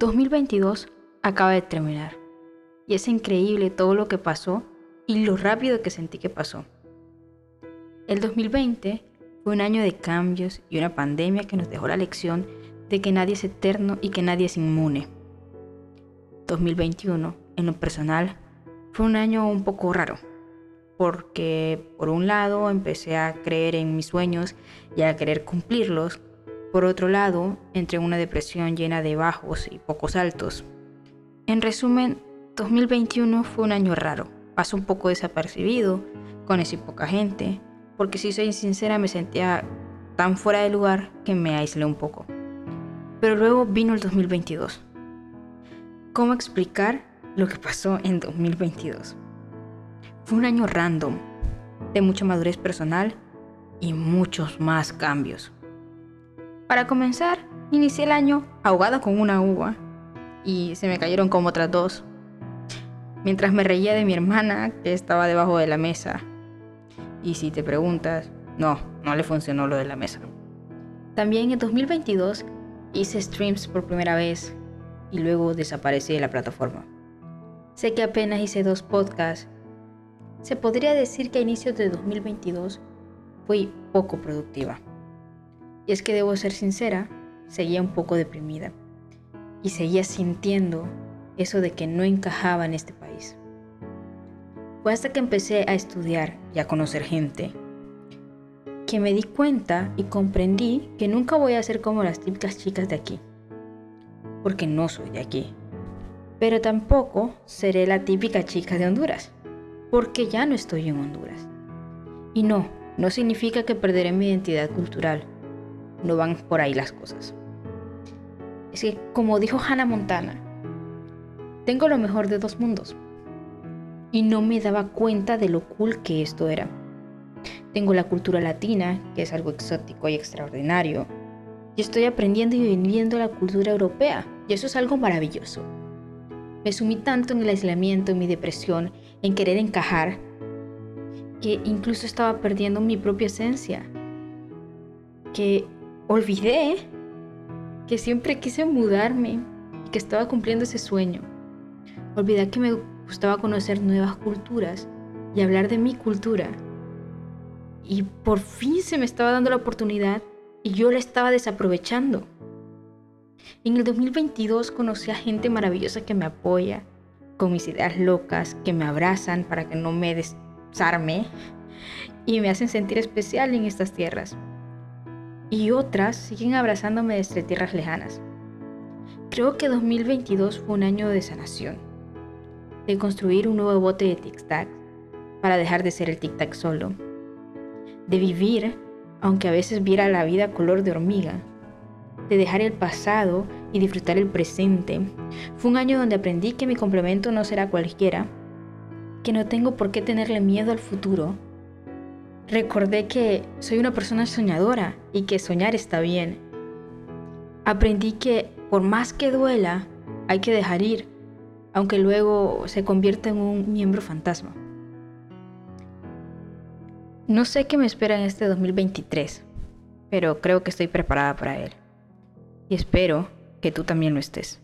2022 acaba de terminar y es increíble todo lo que pasó y lo rápido que sentí que pasó. El 2020 fue un año de cambios y una pandemia que nos dejó la lección de que nadie es eterno y que nadie es inmune. 2021, en lo personal, fue un año un poco raro, porque por un lado empecé a creer en mis sueños y a querer cumplirlos, por otro lado entré en una depresión llena de bajos y pocos altos. En resumen, 2021 fue un año raro, pasó un poco desapercibido, con esa poca gente, porque si soy sincera me sentía tan fuera de lugar que me aislé un poco. Pero luego vino el 2022. ¿Cómo explicar lo que pasó en 2022? Fue un año random, de mucha madurez personal y muchos más cambios. Para comenzar, inicié el año ahogada con una uva y se me cayeron como otras dos. Mientras me reía de mi hermana que estaba debajo de la mesa. Y si te preguntas, no, no le funcionó lo de la mesa. También en 2022 hice streams por primera vez y luego desaparecí de la plataforma. Sé que apenas hice dos podcasts. Se podría decir que a inicios de 2022 fui poco productiva. Y es que debo ser sincera, seguía un poco deprimida y seguía sintiendo eso de que no encajaba en este país. Fue hasta que empecé a estudiar y a conocer gente que me di cuenta y comprendí que nunca voy a ser como las típicas chicas de aquí, porque no soy de aquí. Pero tampoco seré la típica chica de Honduras, porque ya no estoy en Honduras. Y no, no significa que perderé mi identidad cultural. No van por ahí las cosas. Es que, como dijo Hannah Montana, tengo lo mejor de dos mundos. Y no me daba cuenta de lo cool que esto era. Tengo la cultura latina, que es algo exótico y extraordinario. Y estoy aprendiendo y viviendo la cultura europea. Y eso es algo maravilloso. Me sumí tanto en el aislamiento, en mi depresión, en querer encajar, que incluso estaba perdiendo mi propia esencia. Que olvidé que siempre quise mudarme y que estaba cumpliendo ese sueño. Olvidé que me gustaba conocer nuevas culturas y hablar de mi cultura. Y por fin se me estaba dando la oportunidad y yo la estaba desaprovechando. En el 2022 conocí a gente maravillosa que me apoya, con mis ideas locas, que me abrazan para que no me desarme y me hacen sentir especial en estas tierras y otras siguen abrazándome desde tierras lejanas. Creo que 2022 fue un año de sanación, de construir un nuevo bote de tic-tac para dejar de ser el tic-tac solo, de vivir, aunque a veces viera la vida color de hormiga, de dejar el pasado y disfrutar el presente. Fue un año donde aprendí que mi complemento no será cualquiera, que no tengo por qué tenerle miedo al futuro Recordé que soy una persona soñadora y que soñar está bien. Aprendí que por más que duela, hay que dejar ir, aunque luego se convierta en un miembro fantasma. No sé qué me espera en este 2023, pero creo que estoy preparada para él. Y espero que tú también lo estés.